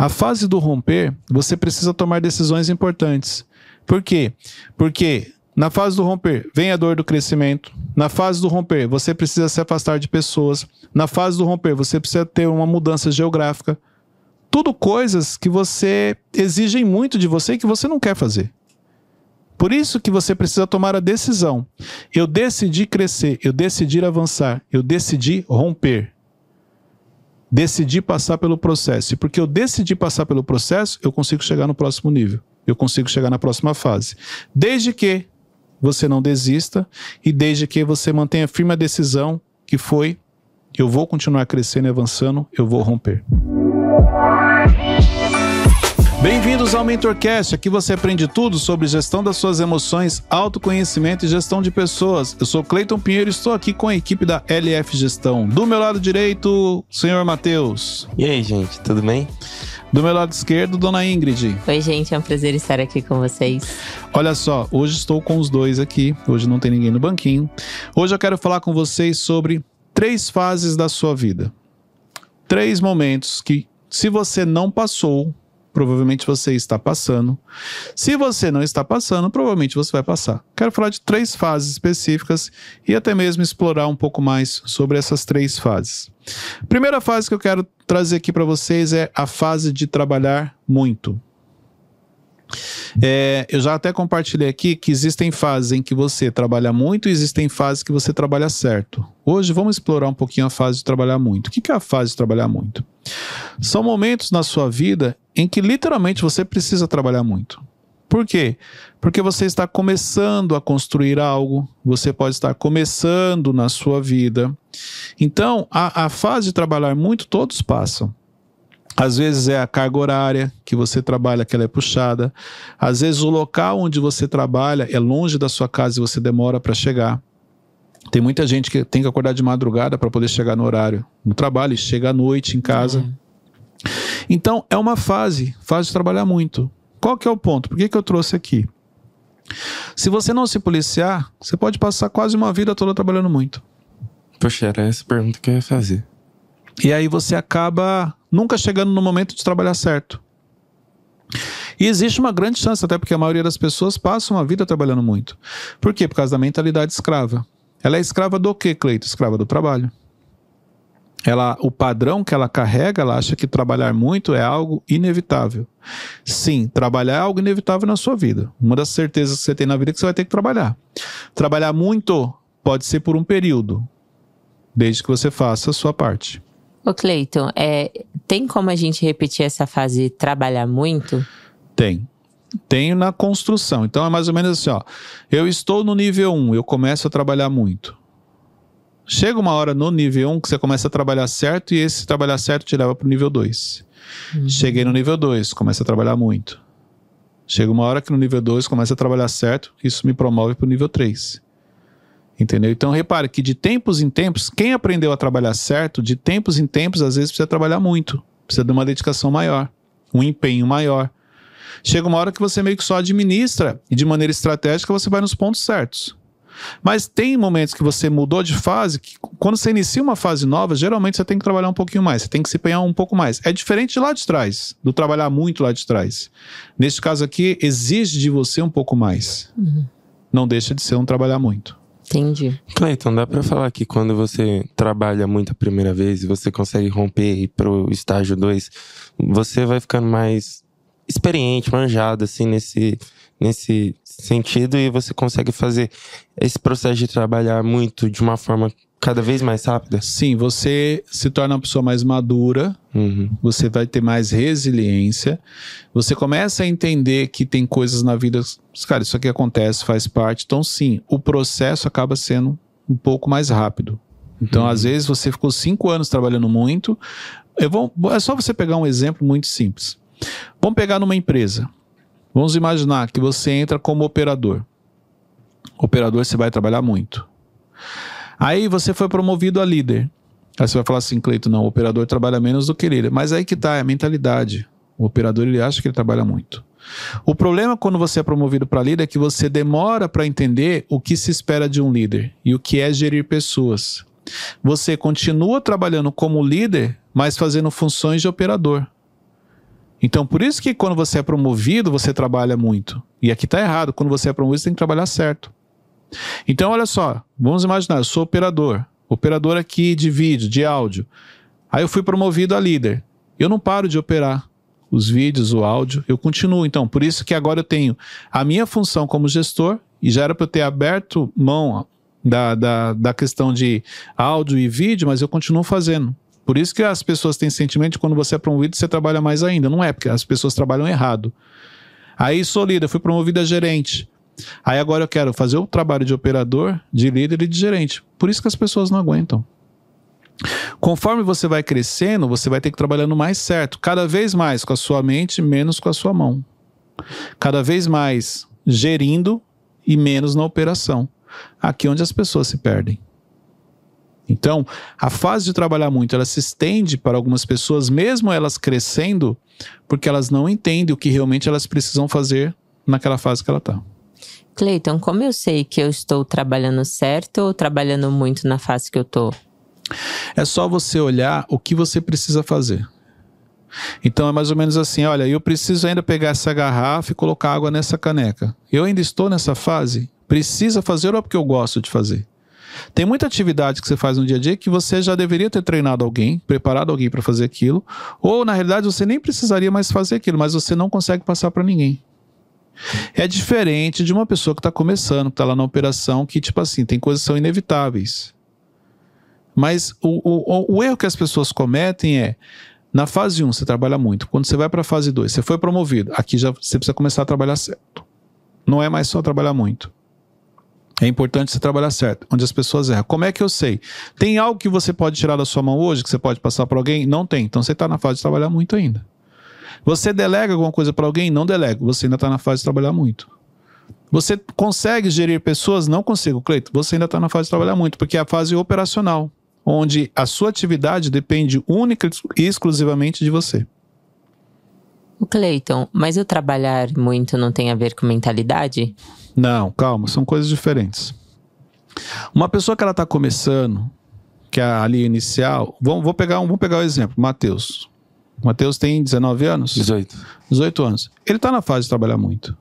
A fase do romper, você precisa tomar decisões importantes. Por quê? Porque na fase do romper, vem a dor do crescimento. Na fase do romper, você precisa se afastar de pessoas. Na fase do romper, você precisa ter uma mudança geográfica. Tudo coisas que você exigem muito de você e que você não quer fazer. Por isso que você precisa tomar a decisão. Eu decidi crescer, eu decidi avançar, eu decidi romper. Decidi passar pelo processo. E porque eu decidi passar pelo processo, eu consigo chegar no próximo nível. Eu consigo chegar na próxima fase. Desde que você não desista e desde que você mantenha firme a decisão que foi eu vou continuar crescendo e avançando, eu vou romper. Bem-vindos ao MentorCast. Aqui você aprende tudo sobre gestão das suas emoções, autoconhecimento e gestão de pessoas. Eu sou Cleiton Pinheiro e estou aqui com a equipe da LF Gestão. Do meu lado direito, senhor Matheus. E aí, gente, tudo bem? Do meu lado esquerdo, dona Ingrid. Oi, gente, é um prazer estar aqui com vocês. Olha só, hoje estou com os dois aqui. Hoje não tem ninguém no banquinho. Hoje eu quero falar com vocês sobre três fases da sua vida. Três momentos que, se você não passou, provavelmente você está passando. Se você não está passando, provavelmente você vai passar. Quero falar de três fases específicas e até mesmo explorar um pouco mais sobre essas três fases. Primeira fase que eu quero trazer aqui para vocês é a fase de trabalhar muito. É, eu já até compartilhei aqui que existem fases em que você trabalha muito e existem fases que você trabalha certo. Hoje vamos explorar um pouquinho a fase de trabalhar muito. O que é a fase de trabalhar muito? São momentos na sua vida em que literalmente você precisa trabalhar muito. Por quê? Porque você está começando a construir algo, você pode estar começando na sua vida. Então, a, a fase de trabalhar muito, todos passam. Às vezes é a carga horária que você trabalha, que ela é puxada. Às vezes o local onde você trabalha é longe da sua casa e você demora para chegar. Tem muita gente que tem que acordar de madrugada para poder chegar no horário no trabalho e chega à noite em casa. Uhum. Então, é uma fase, fase de trabalhar muito. Qual que é o ponto? Por que, que eu trouxe aqui? Se você não se policiar, você pode passar quase uma vida toda trabalhando muito. Poxa, era essa pergunta que eu ia fazer. E aí você acaba nunca chegando no momento de trabalhar certo. E existe uma grande chance, até porque a maioria das pessoas passam a vida trabalhando muito. Por quê? Por causa da mentalidade escrava. Ela é escrava do quê, Cleito? Escrava do trabalho. Ela, o padrão que ela carrega, ela acha que trabalhar muito é algo inevitável. Sim, trabalhar é algo inevitável na sua vida. Uma das certezas que você tem na vida é que você vai ter que trabalhar. Trabalhar muito pode ser por um período, desde que você faça a sua parte. Ô Cleiton, é, tem como a gente repetir essa fase trabalhar muito? Tem. Tenho na construção. Então é mais ou menos assim, ó. Eu estou no nível 1, eu começo a trabalhar muito. Chega uma hora no nível 1 que você começa a trabalhar certo e esse trabalhar certo te leva para o nível 2. Uhum. Cheguei no nível 2, começa a trabalhar muito. Chega uma hora que no nível 2 começa a trabalhar certo, isso me promove para o nível 3. Entendeu? Então repare que de tempos em tempos, quem aprendeu a trabalhar certo, de tempos em tempos, às vezes precisa trabalhar muito. Precisa de uma dedicação maior, um empenho maior. Chega uma hora que você meio que só administra e de maneira estratégica você vai nos pontos certos. Mas tem momentos que você mudou de fase, que quando você inicia uma fase nova, geralmente você tem que trabalhar um pouquinho mais, você tem que se empenhar um pouco mais. É diferente de lá de trás, do trabalhar muito lá de trás. Neste caso aqui, exige de você um pouco mais. Uhum. Não deixa de ser um trabalhar muito. Entendi. Cleiton, dá para falar que quando você trabalha muito a primeira vez e você consegue romper e ir pro estágio 2, você vai ficando mais experiente, manjado, assim, nesse, nesse sentido e você consegue fazer esse processo de trabalhar muito de uma forma cada vez mais rápida? Sim, você se torna uma pessoa mais madura, uhum. você vai ter mais resiliência, você começa a entender que tem coisas na vida, cara, isso aqui acontece, faz parte. Então, sim, o processo acaba sendo um pouco mais rápido. Então, uhum. às vezes, você ficou cinco anos trabalhando muito. Eu vou, é só você pegar um exemplo muito simples. Vamos pegar numa empresa. Vamos imaginar que você entra como operador. Operador, você vai trabalhar muito. Aí você foi promovido a líder. Aí você vai falar assim, Cleito, não, o operador trabalha menos do que líder. Mas aí que tá, é a mentalidade. O operador ele acha que ele trabalha muito. O problema quando você é promovido para líder é que você demora para entender o que se espera de um líder e o que é gerir pessoas. Você continua trabalhando como líder, mas fazendo funções de operador. Então, por isso que quando você é promovido, você trabalha muito. E aqui tá errado. Quando você é promovido, você tem que trabalhar certo. Então, olha só. Vamos imaginar, eu sou operador. Operador aqui de vídeo, de áudio. Aí eu fui promovido a líder. Eu não paro de operar os vídeos, o áudio. Eu continuo. Então, por isso que agora eu tenho a minha função como gestor. E já era para eu ter aberto mão da, da, da questão de áudio e vídeo, mas eu continuo fazendo. Por isso que as pessoas têm sentimento de quando você é promovido, você trabalha mais ainda. Não é, porque as pessoas trabalham errado. Aí sou líder, fui promovido a gerente. Aí agora eu quero fazer o trabalho de operador, de líder e de gerente. Por isso que as pessoas não aguentam. Conforme você vai crescendo, você vai ter que trabalhando mais certo, cada vez mais com a sua mente, menos com a sua mão. Cada vez mais gerindo e menos na operação. Aqui é onde as pessoas se perdem. Então, a fase de trabalhar muito, ela se estende para algumas pessoas, mesmo elas crescendo, porque elas não entendem o que realmente elas precisam fazer naquela fase que ela está. Cleiton, como eu sei que eu estou trabalhando certo ou trabalhando muito na fase que eu estou? É só você olhar o que você precisa fazer. Então é mais ou menos assim: olha, eu preciso ainda pegar essa garrafa e colocar água nessa caneca. Eu ainda estou nessa fase? Precisa fazer ou é porque eu gosto de fazer? Tem muita atividade que você faz no dia a dia que você já deveria ter treinado alguém, preparado alguém para fazer aquilo, ou na realidade você nem precisaria mais fazer aquilo, mas você não consegue passar para ninguém. É diferente de uma pessoa que está começando, que está lá na operação, que, tipo assim, tem coisas que são inevitáveis. Mas o, o, o erro que as pessoas cometem é. Na fase 1, você trabalha muito. Quando você vai para a fase 2, você foi promovido. Aqui já você precisa começar a trabalhar certo. Não é mais só trabalhar muito. É importante você trabalhar certo, onde as pessoas erram. Como é que eu sei? Tem algo que você pode tirar da sua mão hoje, que você pode passar para alguém? Não tem. Então você está na fase de trabalhar muito ainda. Você delega alguma coisa para alguém? Não delega. Você ainda está na fase de trabalhar muito. Você consegue gerir pessoas? Não consigo, Cleito. Você ainda está na fase de trabalhar muito, porque é a fase operacional, onde a sua atividade depende única e exclusivamente de você. Cleiton, mas o trabalhar muito não tem a ver com mentalidade? Não, calma, são coisas diferentes. Uma pessoa que ela está começando, que é ali inicial, vamos, vou pegar um, vamos pegar o um exemplo, Matheus. Matheus tem 19 anos? 18. 18 anos. Ele está na fase de trabalhar muito.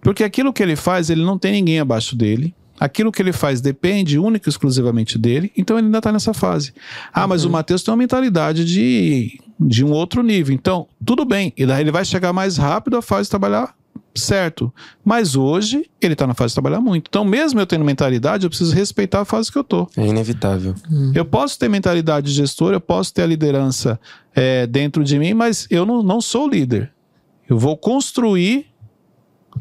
Porque aquilo que ele faz, ele não tem ninguém abaixo dele. Aquilo que ele faz depende única e exclusivamente dele, então ele ainda está nessa fase. Ah, uhum. mas o Matheus tem uma mentalidade de, de um outro nível. Então, tudo bem, ele vai chegar mais rápido à fase de trabalhar certo. Mas hoje ele está na fase de trabalhar muito. Então, mesmo eu tendo mentalidade, eu preciso respeitar a fase que eu tô. É inevitável. Hum. Eu posso ter mentalidade de gestor, eu posso ter a liderança é, dentro de mim, mas eu não, não sou líder. Eu vou construir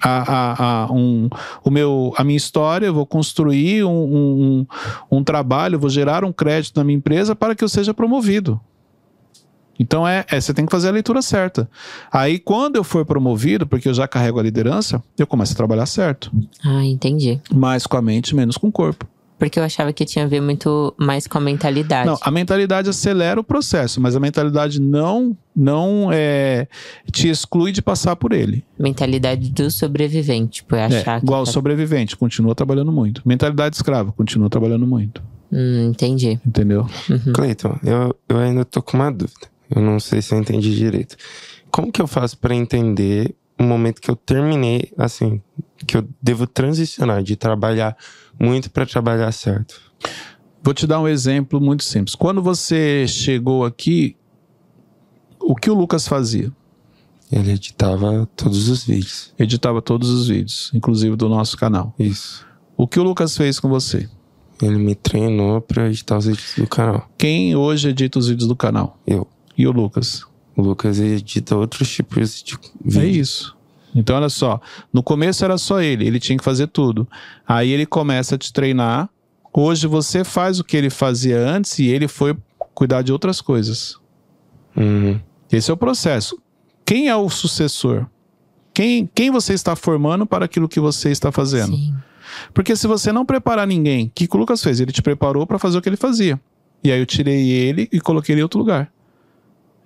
a, a, a, um, o meu, a minha história, eu vou construir um, um, um, trabalho, vou gerar um crédito na minha empresa para que eu seja promovido. Então é, é, você tem que fazer a leitura certa. Aí quando eu for promovido, porque eu já carrego a liderança, eu começo a trabalhar certo. Ah, entendi. Mais com a mente, menos com o corpo. Porque eu achava que tinha a ver muito mais com a mentalidade. Não, a mentalidade acelera o processo, mas a mentalidade não não é, te exclui de passar por ele. Mentalidade do sobrevivente, tipo, é achar é, igual tá... sobrevivente, continua trabalhando muito. Mentalidade escrava, continua trabalhando muito. Hum, entendi. Entendeu? Uhum. Cleiton, eu, eu ainda tô com uma dúvida. Eu não sei se eu entendi direito. Como que eu faço para entender o momento que eu terminei, assim, que eu devo transicionar de trabalhar muito para trabalhar certo? Vou te dar um exemplo muito simples. Quando você chegou aqui, o que o Lucas fazia? Ele editava todos os vídeos. Editava todos os vídeos, inclusive do nosso canal. Isso. O que o Lucas fez com você? Ele me treinou para editar os vídeos do canal. Quem hoje edita os vídeos do canal? Eu. E o Lucas? O Lucas edita outros tipos de vídeo. É isso. Então, olha só. No começo era só ele, ele tinha que fazer tudo. Aí ele começa a te treinar. Hoje você faz o que ele fazia antes e ele foi cuidar de outras coisas. Uhum. Esse é o processo. Quem é o sucessor? Quem, quem você está formando para aquilo que você está fazendo? Sim. Porque se você não preparar ninguém, o que o Lucas fez? Ele te preparou para fazer o que ele fazia. E aí eu tirei ele e coloquei ele em outro lugar.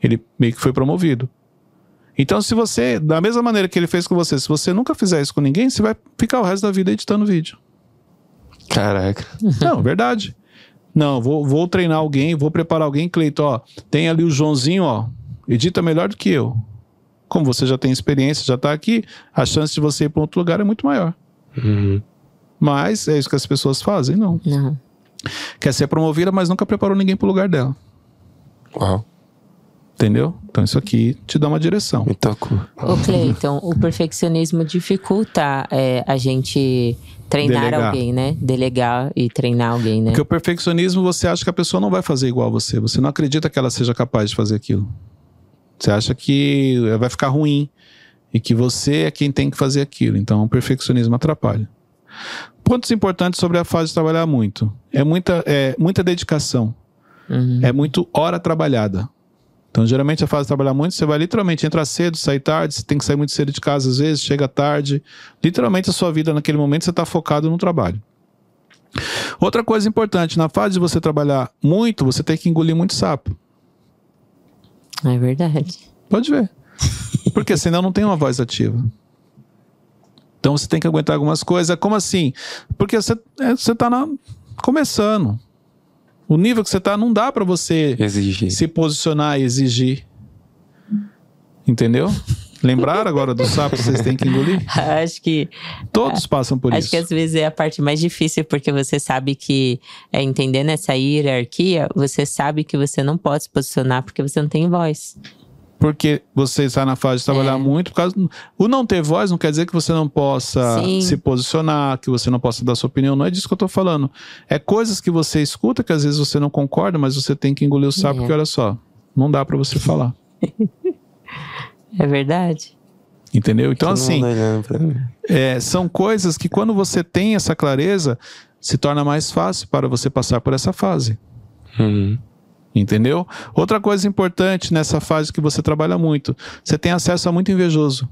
Ele meio que foi promovido. Então, se você, da mesma maneira que ele fez com você, se você nunca fizer isso com ninguém, você vai ficar o resto da vida editando vídeo. Caraca. Não, verdade. Não, vou, vou treinar alguém, vou preparar alguém, Cleiton, ó. Tem ali o Joãozinho, ó. Edita melhor do que eu. Como você já tem experiência, já está aqui, a chance de você ir para outro lugar é muito maior. Uhum. Mas é isso que as pessoas fazem, não. Não. Quer ser promovida, mas nunca preparou ninguém para o lugar dela. Uau, Entendeu? Então isso aqui te dá uma direção. me tocou. Ô, Cleiton, o perfeccionismo dificulta é, a gente treinar Delegar. alguém, né? Delegar e treinar alguém, né? Porque o perfeccionismo, você acha que a pessoa não vai fazer igual a você. Você não acredita que ela seja capaz de fazer aquilo. Você acha que vai ficar ruim e que você é quem tem que fazer aquilo. Então, o perfeccionismo atrapalha. Pontos importantes sobre a fase de trabalhar muito. É muita, é, muita dedicação. Uhum. É muito hora trabalhada. Então, geralmente, a fase de trabalhar muito, você vai literalmente entrar cedo, sair tarde, você tem que sair muito cedo de casa às vezes, chega tarde. Literalmente, a sua vida naquele momento, você está focado no trabalho. Outra coisa importante, na fase de você trabalhar muito, você tem que engolir muito sapo. É verdade. Pode ver. Porque senão não tem uma voz ativa. Então você tem que aguentar algumas coisas. Como assim? Porque você, é, você tá na- começando. O nível que você tá, não dá para você Exigir. se posicionar e exigir. Entendeu? Lembraram agora do sapo que vocês têm que engolir? Acho que Todos passam por Acho isso. que às vezes é a parte mais difícil, porque você sabe que, é, entendendo essa hierarquia, você sabe que você não pode se posicionar porque você não tem voz. Porque você está na fase de trabalhar É. muito. Por causa... O não ter voz não quer dizer que você não possa Sim. se posicionar, que você não possa dar sua opinião. Não é disso que eu tô falando. É coisas que você escuta que às vezes você não concorda, mas você tem que engolir o sapo, É. porque olha só, não dá para você falar. É verdade? Entendeu? Então, assim, é, são coisas que quando você tem essa clareza, se torna mais fácil para você passar por essa fase. Uhum. Entendeu? Outra coisa importante nessa fase que você trabalha muito, você tem acesso a muito invejoso.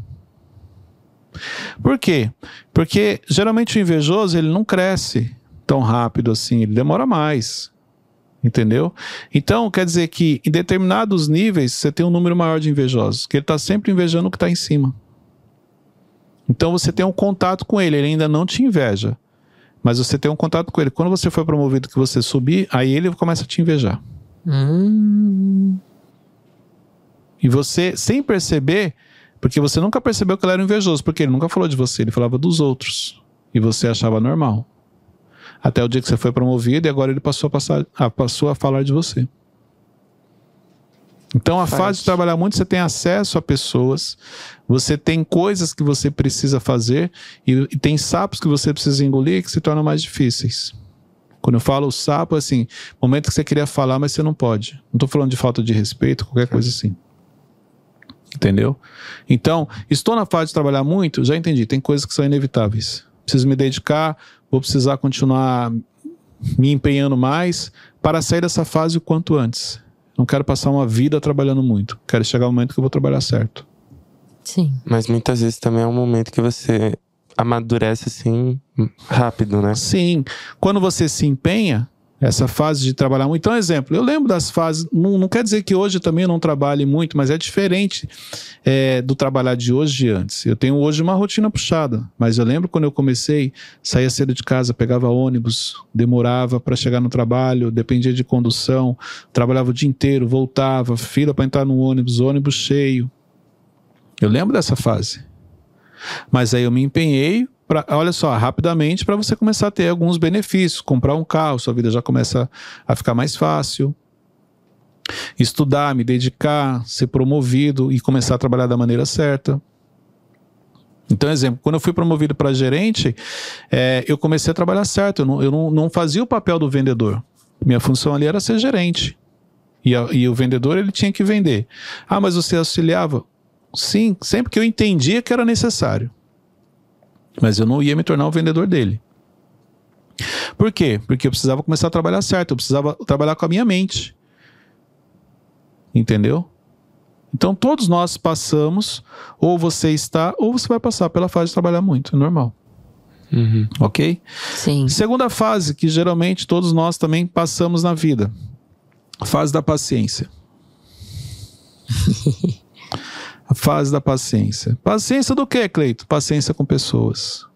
Por quê? Porque geralmente o invejoso ele não cresce tão rápido assim, ele demora mais. Entendeu? Então, quer dizer que em determinados níveis você tem um número maior de invejosos, que ele está sempre invejando o que está em cima. Então você tem um contato com ele, ele ainda não te inveja. Mas você tem um contato com ele. Quando você for promovido, que você subir, aí ele começa a te invejar. Hum, E você, sem perceber, porque você nunca percebeu que ele era invejoso, porque ele nunca falou de você, ele falava dos outros. E você achava normal. Até o dia que você foi promovido e agora ele passou a, passar, passou a falar de você. Então, a Forte. fase de trabalhar muito, você tem acesso a pessoas, você tem coisas que você precisa fazer e, e tem sapos que você precisa engolir que se tornam mais difíceis. Quando eu falo sapo, é assim, momento que você queria falar, mas você não pode. Não estou falando de falta de respeito, qualquer coisa assim. Entendeu? Então, estou na fase de trabalhar muito, já entendi, tem coisas que são inevitáveis. Preciso me dedicar, vou precisar continuar me empenhando mais para sair dessa fase o quanto antes. Não quero passar uma vida trabalhando muito. Quero chegar o momento que eu vou trabalhar certo. sim. Mas muitas vezes também é um momento que você amadurece assim rápido, né? Sim, quando você se empenha, essa fase de trabalhar muito. Então, exemplo, eu lembro das fases. Não, não quer dizer que hoje também eu não trabalhe muito, mas é diferente é, do trabalhar de hoje e antes. Eu tenho hoje uma rotina puxada, mas eu lembro quando eu comecei, saía cedo de casa, pegava ônibus, demorava para chegar no trabalho, dependia de condução, trabalhava o dia inteiro, voltava, fila para entrar no ônibus, ônibus cheio. Eu lembro dessa fase. Mas aí eu me empenhei Pra, olha só, rapidamente para você começar a ter alguns benefícios. Comprar um carro, sua vida já começa a ficar mais fácil. Estudar, me dedicar, ser promovido e começar a trabalhar da maneira certa. Então, exemplo, quando eu fui promovido para gerente, é, eu comecei a trabalhar certo. Eu, não, eu não, não fazia o papel do vendedor. Minha função ali era ser gerente. E, a, e o vendedor ele tinha que vender. Ah, mas você auxiliava? Sim, sempre que eu entendia que era necessário mas eu não ia me tornar o vendedor dele. Por quê? Porque eu precisava começar a trabalhar certo, eu precisava trabalhar com a minha mente. Entendeu? Então todos nós passamos, ou você está, ou você vai passar pela fase de trabalhar muito, é normal. Uhum. Ok? Sim. Segunda fase, que geralmente todos nós também passamos na vida: fase da paciência. a fase da paciência. Paciência do que, Cleito? Paciência com pessoas.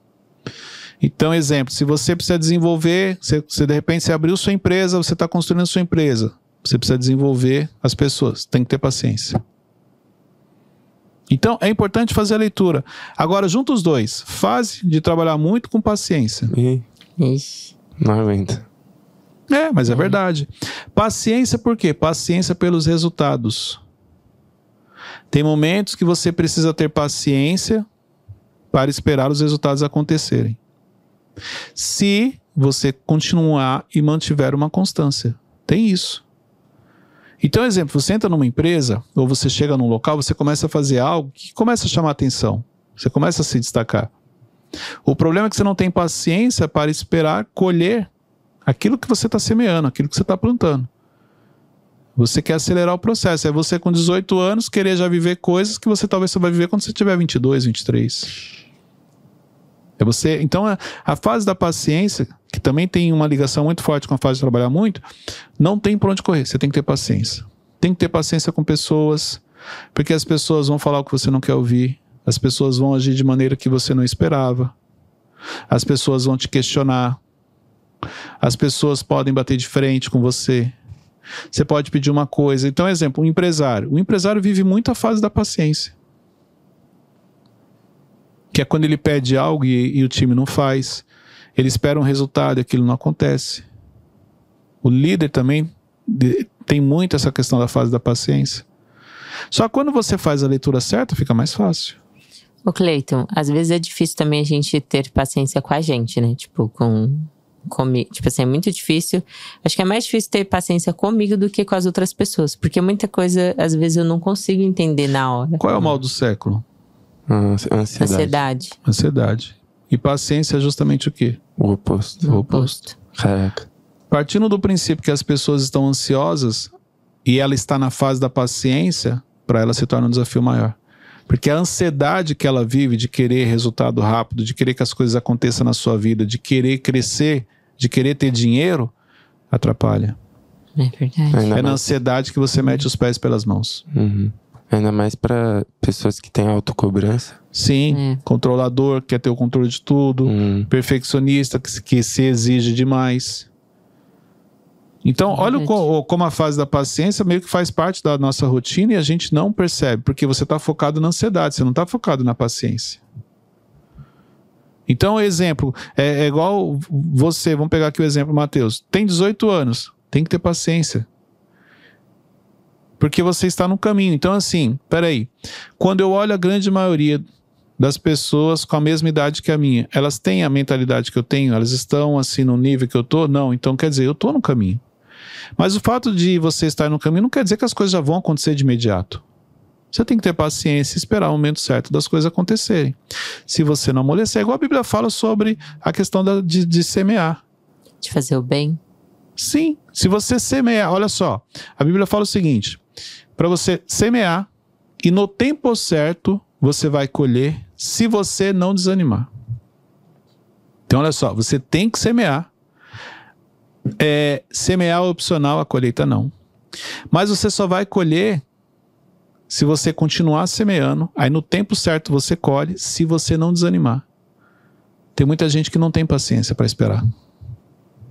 Então, exemplo, se você precisa desenvolver, você, você, de repente você abriu sua empresa, você está construindo sua empresa, você precisa desenvolver as pessoas, tem que ter paciência. Então é importante fazer a leitura. Agora, junta os dois. Fase de trabalhar muito com paciência. E não aguenta. É, mas é verdade. Paciência por quê? Paciência pelos resultados. Tem momentos que você precisa ter paciência para esperar os resultados acontecerem. Se você continuar e mantiver uma constância. Tem isso. Então, exemplo, você entra numa empresa ou você chega num local, você começa a fazer algo que começa a chamar atenção. Você começa a se destacar. O problema é que você não tem paciência para esperar colher aquilo que você está semeando, aquilo que você está plantando. Você quer acelerar o processo. É você com 18 anos querer já viver coisas que você talvez só vai viver quando você tiver 22, 23. É você. Então a, a fase da paciência, que também tem uma ligação muito forte com a fase de trabalhar muito, não tem por onde correr. Você tem que ter paciência. Tem que ter paciência com pessoas, porque as pessoas vão falar o que você não quer ouvir. As pessoas vão agir de maneira que você não esperava. As pessoas vão te questionar. As pessoas podem bater de frente com você. Você pode pedir uma coisa. Então, exemplo, um empresário. O empresário vive muito a fase da paciência. Que é quando ele pede algo e, e o time não faz. Ele espera um resultado e aquilo não acontece. O líder também de- tem muito essa questão da fase da paciência. Só quando você faz a leitura certa, fica mais fácil. Ô, Cleiton, às vezes é difícil também a gente ter paciência com a gente, né? Tipo, com. Comigo. Tipo assim, é muito difícil. Acho que é mais difícil ter paciência comigo do que com as outras pessoas. Porque muita coisa, às vezes, eu não consigo entender na hora. Qual é o mal do século? Ah, ansiedade. Ansiedade. Ansiedade. E paciência é justamente o quê? O oposto. O oposto. Caraca. Partindo do princípio que as pessoas estão ansiosas e ela está na fase da paciência, para ela se torna um desafio maior. Porque a ansiedade que ela vive de querer resultado rápido, de querer que as coisas aconteçam na sua vida, de querer crescer, de querer ter dinheiro, atrapalha. É verdade. Ainda É na ansiedade que você mete os pés pelas mãos. Uhum. Ainda mais pra pessoas que têm autocobrança. Sim, É. controlador, quer ter o controle de tudo. Hum. perfeccionista que, que se exige demais. Então, olha o como a fase da paciência meio que faz parte da nossa rotina e a gente não percebe, porque você está focado na ansiedade, você não está focado na paciência. Então, exemplo, é, é igual você, vamos pegar aqui o exemplo, Matheus, tem 18 anos, tem que ter paciência. Porque você está no caminho. Então, assim, peraí. Quando eu olho a grande maioria das pessoas com a mesma idade que a minha, elas têm a mentalidade que eu tenho? Elas estão assim no nível que eu tô? Não. Então quer dizer, eu tô no caminho. Mas o fato de você estar no caminho não quer dizer que as coisas já vão acontecer de imediato. Você tem que ter paciência e esperar o momento certo das coisas acontecerem. Se você não amolecer, é igual a Bíblia fala sobre a questão da- de, de semear. De fazer o bem. Sim, se você semear, olha só, a Bíblia fala o seguinte: para você semear e no tempo certo você vai colher, se você não desanimar. Então, olha só, você tem que semear. É, semear é opcional, a colheita não. Mas você só vai colher se você continuar semeando. Aí no tempo certo você colhe, se você não desanimar. Tem muita gente que não tem paciência para esperar.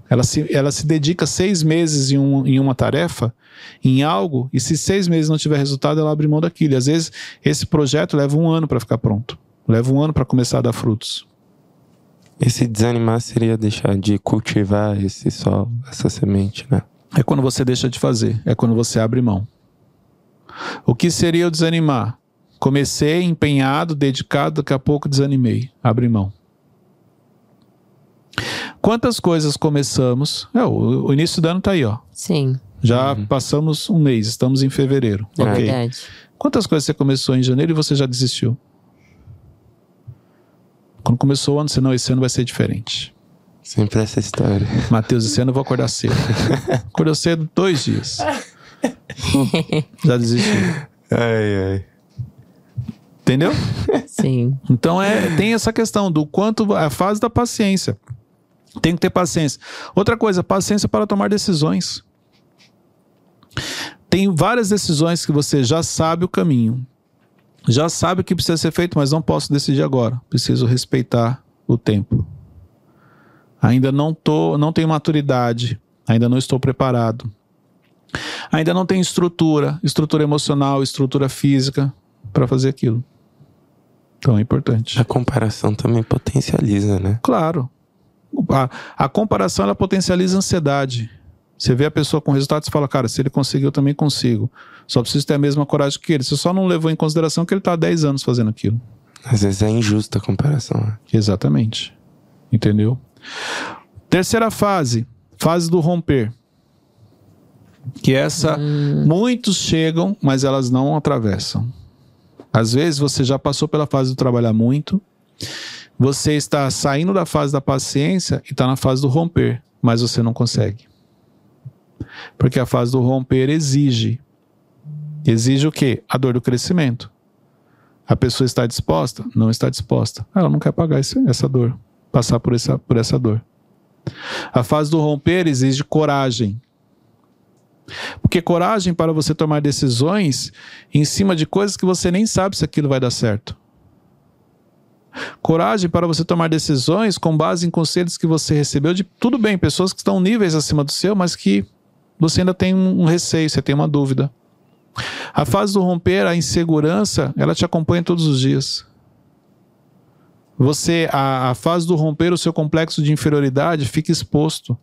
Ela se, ela se dedica seis meses em, um, em uma tarefa, em algo, e se seis meses não tiver resultado, ela abre mão daquilo. E às vezes esse projeto leva um ano para ficar pronto. Leva um ano para começar a dar frutos. Esse desanimar seria deixar de cultivar esse solo, essa semente, né? É quando você deixa de fazer, é quando você abre mão. O que seria o desanimar? Comecei empenhado, dedicado, daqui a pouco desanimei, abri mão. Quantas coisas começamos? É, o, o início do ano tá aí, ó. Sim, Já passamos um mês, estamos em fevereiro. é ok. verdade. Quantas coisas você começou em janeiro e você já desistiu? Quando começou o ano, você não, esse ano vai ser diferente. Sempre essa história. Matheus, esse ano eu vou acordar cedo. Acordou cedo dois dias. Já desistiu. Ai, ai. Entendeu? Sim. Então é, tem essa questão do quanto a fase da paciência. Tem que ter paciência. Outra coisa, paciência para tomar decisões. Tem várias decisões que você já sabe o caminho. Já sabe o que precisa ser feito, mas não posso decidir agora. Preciso respeitar o tempo. Ainda não tô, não tenho maturidade, ainda não estou preparado. Ainda não tenho estrutura, estrutura emocional, estrutura física. para fazer aquilo. Então é importante. A comparação também potencializa, né? Claro. A, a comparação ela potencializa a ansiedade. Você vê a pessoa com resultados e fala, cara, se ele conseguiu, eu também consigo. Só preciso ter a mesma coragem que ele. Você só não levou em consideração que ele está há 10 anos fazendo aquilo. Às vezes é injusta a comparação. Né? Exatamente. Entendeu? Terceira fase, fase do romper. Que essa, Hum. muitos chegam, mas elas não atravessam. Às vezes você já passou pela fase do trabalhar muito, você está saindo da fase da paciência e está na fase do romper, mas você não consegue. Porque a fase do romper exige. Exige o quê? A dor do crescimento. A pessoa está disposta? Não está disposta. Ela não quer pagar esse- essa dor, passar por essa, por essa dor. A fase do romper exige coragem. Porque coragem para você tomar decisões em cima de coisas que você nem sabe se aquilo vai dar certo. Coragem para você tomar decisões com base em conselhos que você recebeu de tudo bem, pessoas que estão níveis acima do seu, mas que você ainda tem um receio, você tem uma dúvida. A fase do romper, a insegurança, ela te acompanha todos os dias. Você, a, a fase do romper, o seu complexo de inferioridade fica exposto.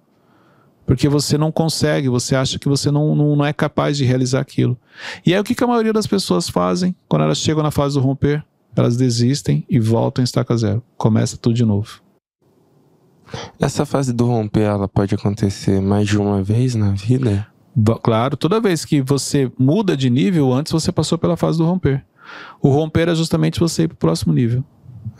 Porque você não consegue, você acha que você não, não, não é capaz de realizar aquilo. E aí o que, que a maioria das pessoas fazem quando elas chegam na fase do romper? Elas desistem e voltam em estaca zero. Começa tudo de novo. Essa fase do romper, ela pode acontecer mais de uma vez na vida? Claro, toda vez que você muda de nível, antes você passou pela fase do romper. O romper é justamente você ir para o próximo nível.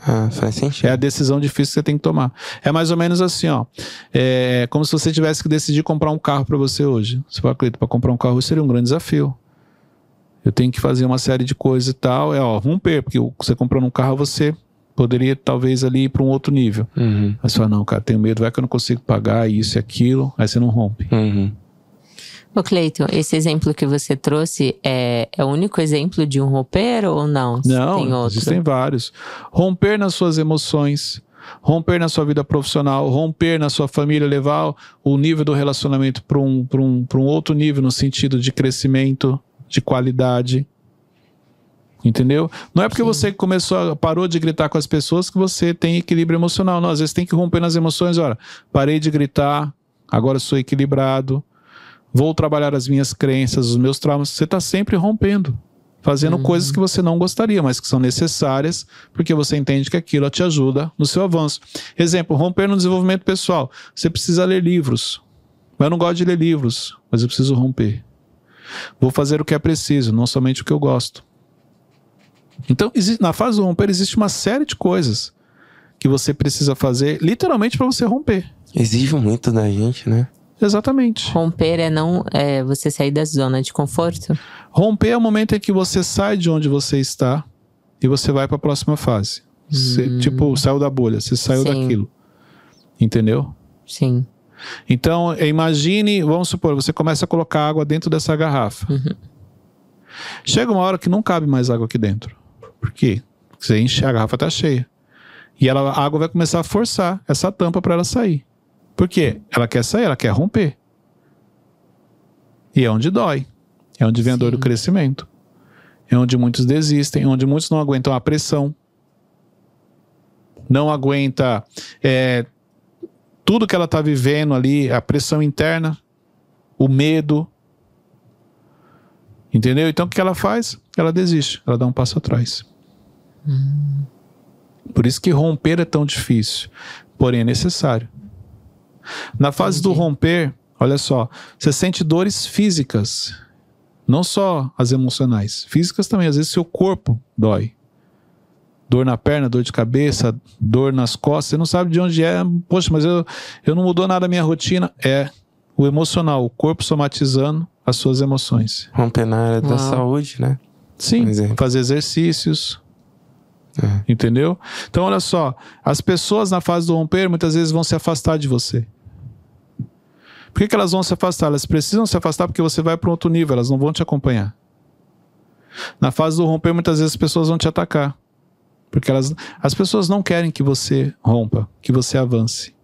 Ah, faz sentido. É a decisão difícil que você tem que tomar. É mais ou menos assim, ó. É como se você tivesse que decidir comprar um carro para você hoje. Você fala, Cleiton, para comprar um carro seria um grande desafio. Eu tenho que fazer uma série de coisas e tal. É, ó, romper, porque você comprando um carro, você poderia talvez ali ir para um outro nível. Uhum, Aí você fala, não, cara, tenho medo, vai que eu não consigo pagar isso e aquilo. Aí você não rompe. uhum. Ô, Cleiton, esse exemplo que você trouxe é, é o único exemplo de um romper ou não? Não, Tem outro? existem vários. Romper nas suas emoções, romper na sua vida profissional, romper na sua família, levar o nível do relacionamento para um, pra um, pra um outro nível no sentido de crescimento, de qualidade. Entendeu? Não é porque Sim. você começou, a- parou de gritar com as pessoas que você tem equilíbrio emocional. Não, às vezes tem que romper nas emoções. Olha, parei de gritar, agora sou equilibrado, vou trabalhar as minhas crenças, os meus traumas. Você está sempre rompendo, fazendo Uhum. coisas que você não gostaria, mas que são necessárias porque você entende que aquilo te ajuda no seu avanço. Exemplo, romper no desenvolvimento pessoal. Você precisa ler livros. Mas eu não gosto de ler livros, mas eu preciso romper. Vou fazer o que é preciso, não somente o que eu gosto. Então, na fase do romper, existe uma série de coisas que você precisa fazer, literalmente, para você romper. Exige muito da gente, né? Exatamente. Romper é não é você sair da zona de conforto? Romper é o momento em que você sai de onde você está e você vai para a próxima fase. Você, Tipo, saiu da bolha, você saiu Sim. daquilo. Entendeu? Sim. Então, imagine, vamos supor, você começa a colocar água dentro dessa garrafa. Chega uma hora que não cabe mais água aqui dentro. Por quê? Porque você enche, a garrafa está cheia. E ela, a água vai começar a forçar essa tampa para ela sair. Por quê? Ela quer sair, ela quer romper. E é onde dói. É onde vem a dor do crescimento. É onde muitos desistem, é onde muitos não aguentam a pressão. Não aguenta é, tudo que ela está vivendo ali, a pressão interna, o medo. Entendeu? Então o que ela faz? Ela desiste, ela dá um passo atrás. Por isso que romper é tão difícil, porém é necessário. Na fase do Entendi. romper, olha só, você sente dores físicas, não só as emocionais, físicas também. Às vezes seu corpo dói. Dor na perna, dor de cabeça, dor nas costas, você não sabe de onde é. Poxa, mas eu, eu não mudou nada a minha rotina. É o emocional, o corpo somatizando as suas emoções. Romper na área da Uau. saúde, né? Sim, fazer exercícios. É. Entendeu? Então, olha só, as pessoas na fase do romper muitas vezes vão se afastar de você. Por que, que elas vão se afastar? Elas precisam se afastar porque você vai para outro nível, elas não vão te acompanhar. Na fase do romper, muitas vezes as pessoas vão te atacar. Porque elas, as pessoas não querem que você rompa, que você avance.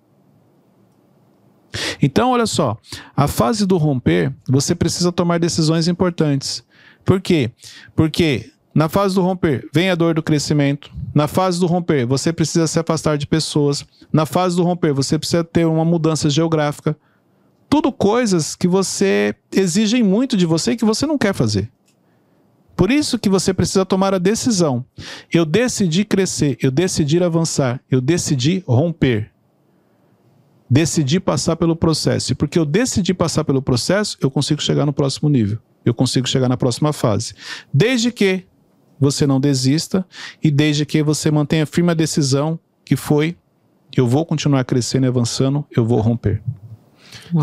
Então, olha só, a fase do romper, você precisa tomar decisões importantes. Por quê? Porque Na fase do romper, vem a dor do crescimento. Na fase do romper, você precisa se afastar de pessoas. Na fase do romper, você precisa ter uma mudança geográfica. Tudo coisas que você exigem muito de você e que você não quer fazer. Por isso que você precisa tomar a decisão. Eu decidi crescer, eu decidi avançar, eu decidi romper. Decidi passar pelo processo. E porque eu decidi passar pelo processo, eu consigo chegar no próximo nível. Eu consigo chegar na próxima fase. Desde que você não desista e desde que você mantenha firme a decisão que foi eu vou continuar crescendo e avançando, eu vou romper.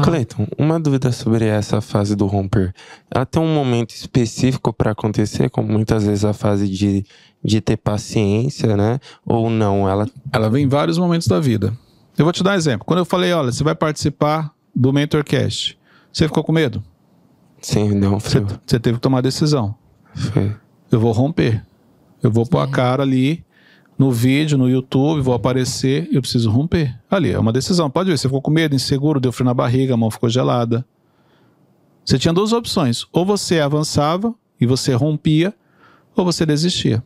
Cleiton, uma dúvida sobre essa fase do romper. Ela tem um momento específico para acontecer, como muitas vezes a fase de, de ter paciência, né? Ou não? Ela... ela vem em vários momentos da vida. Eu vou te dar um exemplo. Quando eu falei, olha, você vai participar do Mentorcast, você ficou com medo? Sim, não. Você, você teve que tomar a decisão. Foi. Eu vou romper. Eu vou pôr a cara ali no vídeo, no YouTube, vou aparecer, eu preciso romper. Ali, é uma decisão. Pode ver, você ficou com medo, inseguro, deu frio na barriga, a mão ficou gelada. Você tinha duas opções. Ou você avançava e você rompia, ou você desistia.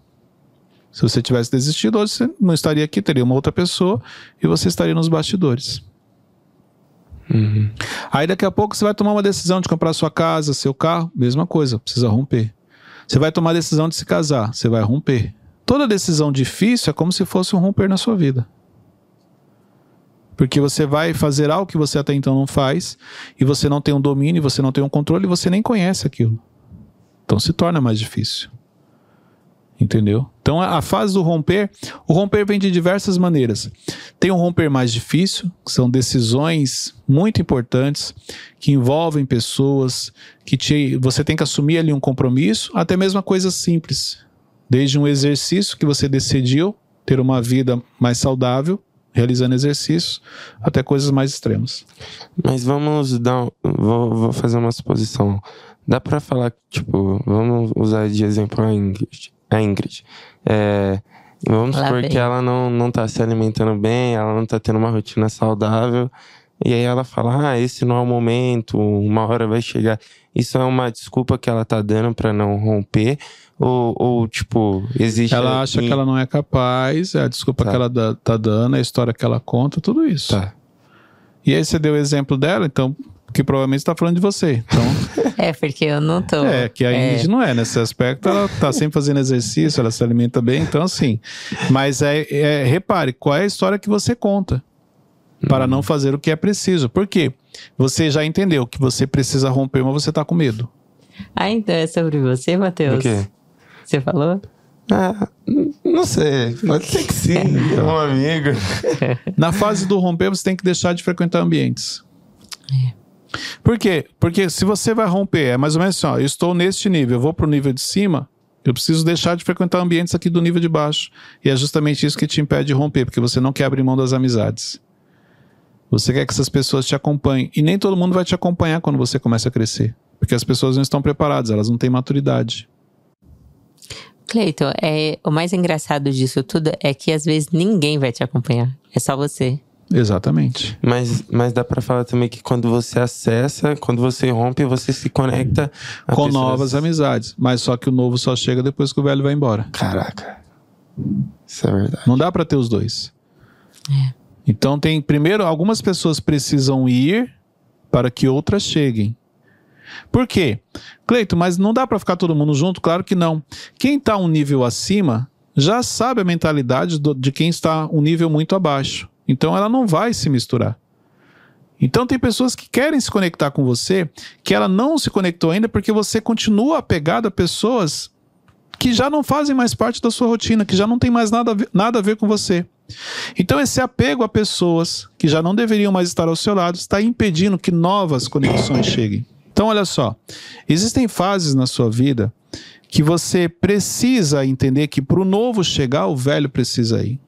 Se você tivesse desistido, hoje você não estaria aqui, teria uma outra pessoa e você estaria nos bastidores. Uhum. Aí daqui a pouco você vai tomar uma decisão de comprar sua casa, seu carro, mesma coisa, precisa romper. Você vai tomar a decisão de se casar, você vai romper. Toda decisão difícil é como se fosse um romper na sua vida. Porque você vai fazer algo que você até então não faz, e você não tem um domínio, você não tem um controle, e você nem conhece aquilo. Então se torna mais difícil. Entendeu? Então a, fase do romper, o romper vem de diversas maneiras. Tem um romper mais difícil, que são decisões muito importantes que envolvem pessoas, que te, você tem que assumir ali um compromisso, até mesmo coisas simples. Desde um exercício que você decidiu ter uma vida mais saudável, realizando exercícios, até coisas mais extremas. Mas vamos dar. Vou, vou fazer uma suposição. Dá para falar, tipo, vamos usar de exemplo a Ingrid. A Ingrid. É, vamos Lá supor bem. que ela não, não tá se alimentando bem, ela não tá tendo uma rotina saudável. E aí ela fala: Ah, esse não é o momento, uma hora vai chegar. Isso é uma desculpa que ela tá dando para não romper? Ou, ou, tipo, existe. Ela acha que ela não é capaz, é a desculpa tá. que ela dá, tá dando, a história que ela conta, tudo isso. Tá. E aí você deu o exemplo dela, então, que provavelmente está falando de você. Então, é, porque eu não tô. É, que a Ingrid é... não é nesse aspecto, ela tá sempre fazendo exercício, ela se alimenta bem, então assim. Mas é, é repare, qual é a história que você conta para hum. não fazer o que é preciso. Por quê? Você já entendeu que você precisa romper, mas você tá com medo. Ah, então é sobre você, Matheus? O quê? Você falou? Ah, não sei. Pode ser que sim. é um amigo. Na fase do romper, você tem que deixar de frequentar ambientes. É. Por quê? Porque se você vai romper, é mais ou menos assim, ó, eu estou neste nível, eu vou para o nível de cima, eu preciso deixar de frequentar ambientes aqui do nível de baixo. E é justamente isso que te impede de romper, porque você não quer abrir mão das amizades. Você quer que essas pessoas te acompanhem. E nem todo mundo vai te acompanhar quando você começa a crescer. Porque as pessoas não estão preparadas, elas não têm maturidade. Cleiton, é, o mais engraçado disso tudo é que às vezes ninguém vai te acompanhar. É só você. Exatamente. Mas, mas dá para falar também que quando você acessa, quando você rompe, você se conecta com pessoas... novas amizades. Mas só que o novo só chega depois que o velho vai embora. Caraca. Isso é verdade. Não dá para ter os dois. É. Então tem primeiro algumas pessoas precisam ir para que outras cheguem. Por quê? Cleito, mas não dá para ficar todo mundo junto? Claro que não. Quem está um nível acima já sabe a mentalidade do, de quem está um nível muito abaixo. Então ela não vai se misturar. Então tem pessoas que querem se conectar com você, que ela não se conectou ainda porque você continua apegado a pessoas que já não fazem mais parte da sua rotina, que já não tem mais nada nada a ver com você. Então esse apego a pessoas que já não deveriam mais estar ao seu lado está impedindo que novas conexões cheguem. Então, olha só, existem fases na sua vida que você precisa entender que para o novo chegar, o velho precisa ir.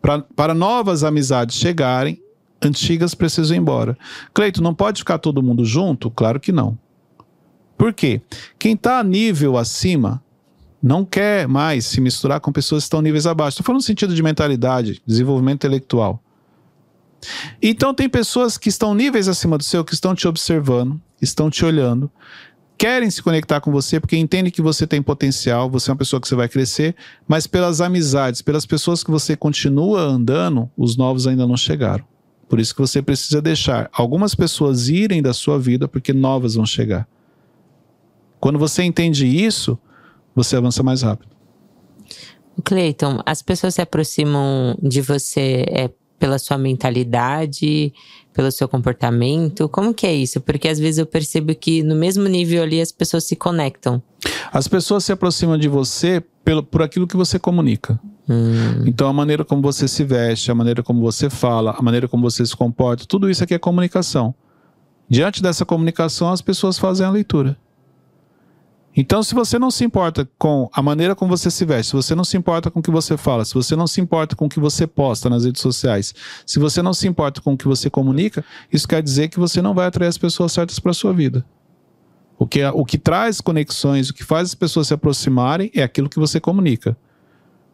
Pra, para novas amizades chegarem, antigas precisam ir embora. Cleito, não pode ficar todo mundo junto? Claro que não. Por quê? Quem está a nível acima não quer mais se misturar com pessoas que estão níveis abaixo. Estou falando no sentido de mentalidade, desenvolvimento intelectual. Então tem pessoas que estão níveis acima do seu, que estão te observando, estão te olhando, querem se conectar com você porque entendem que você tem potencial, você é uma pessoa que você vai crescer, mas pelas amizades, pelas pessoas que você continua andando, os novos ainda não chegaram. Por isso que você precisa deixar algumas pessoas irem da sua vida porque novas vão chegar. Quando você entende isso, você avança mais rápido. Cleiton, as pessoas se aproximam de você é, pela sua mentalidade, pelo seu comportamento? Como que é isso? Porque às vezes eu percebo que no mesmo nível ali as pessoas se conectam. As pessoas se aproximam de você pelo, por aquilo que você comunica. Hum. Então, a maneira como você se veste, a maneira como você fala, a maneira como você se comporta, tudo isso aqui é comunicação. Diante dessa comunicação, as pessoas fazem a leitura. Então, se você não se importa com a maneira como você se veste, se você não se importa com o que você fala, se você não se importa com o que você posta nas redes sociais, se você não se importa com o que você comunica, isso quer dizer que você não vai atrair as pessoas certas para sua vida. O que, o que traz conexões, o que faz as pessoas se aproximarem é aquilo que você comunica.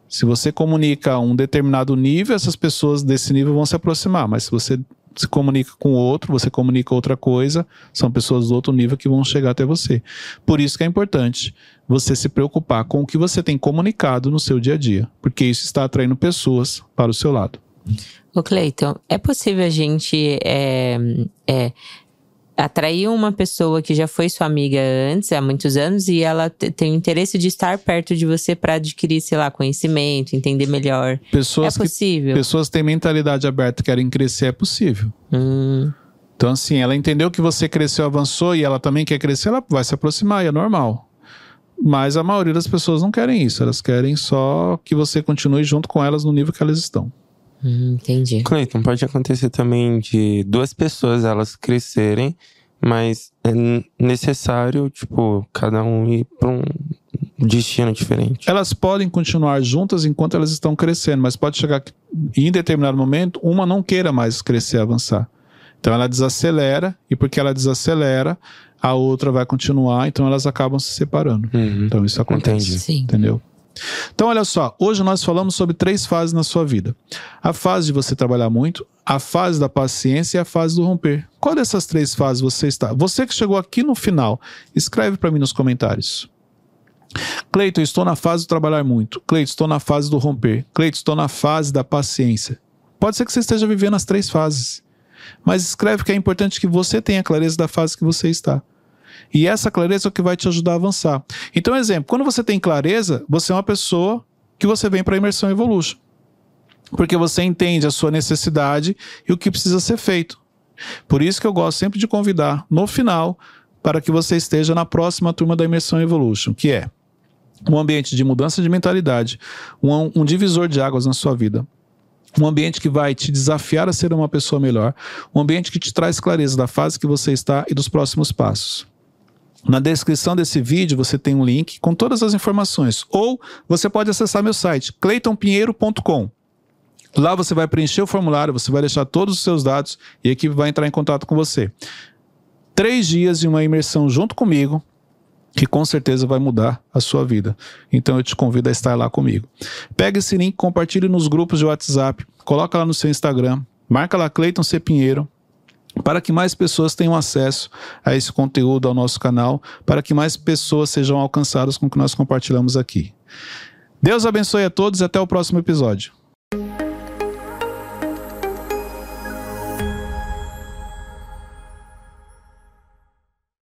Se você comunica um determinado nível, essas pessoas desse nível vão se aproximar. Mas se você se comunica com outro, você comunica outra coisa, são pessoas do outro nível que vão chegar até você. Por isso que é importante você se preocupar com o que você tem comunicado no seu dia a dia, porque isso está atraindo pessoas para o seu lado. O Cleiton, é possível a gente é, é, atraiu uma pessoa que já foi sua amiga antes, há muitos anos, e ela tem o interesse de estar perto de você para adquirir, sei lá, conhecimento, entender melhor. Pessoas é possível. Que, pessoas têm mentalidade aberta, querem crescer, é possível. Hum. Então, assim, ela entendeu que você cresceu, avançou e ela também quer crescer, ela vai se aproximar, e é normal. Mas a maioria das pessoas não querem isso, elas querem só que você continue junto com elas no nível que elas estão. Hum, entendi. Cleiton, pode acontecer também de duas pessoas elas crescerem, mas é necessário, tipo, cada um ir para um destino diferente. Elas podem continuar juntas enquanto elas estão crescendo, mas pode chegar que, em determinado momento uma não queira mais crescer, avançar. Então ela desacelera e porque ela desacelera, a outra vai continuar, então elas acabam se separando. Uhum. Então isso acontece. Entendi. Sim. Então, olha só, hoje nós falamos sobre três fases na sua vida: a fase de você trabalhar muito, a fase da paciência e a fase do romper. Qual dessas três fases você está? Você que chegou aqui no final, escreve para mim nos comentários. Cleiton, estou na fase do trabalhar muito. Cleiton, estou na fase do romper. Cleiton, estou na fase da paciência. Pode ser que você esteja vivendo as três fases. Mas escreve que é importante que você tenha clareza da fase que você está. E essa clareza é o que vai te ajudar a avançar. Então, exemplo, quando você tem clareza, você é uma pessoa que você vem para a imersão Evolution. Porque você entende a sua necessidade e o que precisa ser feito. Por isso que eu gosto sempre de convidar no final para que você esteja na próxima turma da imersão Evolution, que é um ambiente de mudança de mentalidade, um, um divisor de águas na sua vida, um ambiente que vai te desafiar a ser uma pessoa melhor, um ambiente que te traz clareza da fase que você está e dos próximos passos. Na descrição desse vídeo você tem um link com todas as informações. Ou você pode acessar meu site, cleitonpinheiro.com. Lá você vai preencher o formulário, você vai deixar todos os seus dados e a equipe vai entrar em contato com você. Três dias de uma imersão junto comigo, que com certeza vai mudar a sua vida. Então eu te convido a estar lá comigo. Pega esse link, compartilhe nos grupos de WhatsApp, coloca lá no seu Instagram, marca lá Cleiton C. Pinheiro, para que mais pessoas tenham acesso a esse conteúdo ao nosso canal, para que mais pessoas sejam alcançadas com o que nós compartilhamos aqui. Deus abençoe a todos e até o próximo episódio.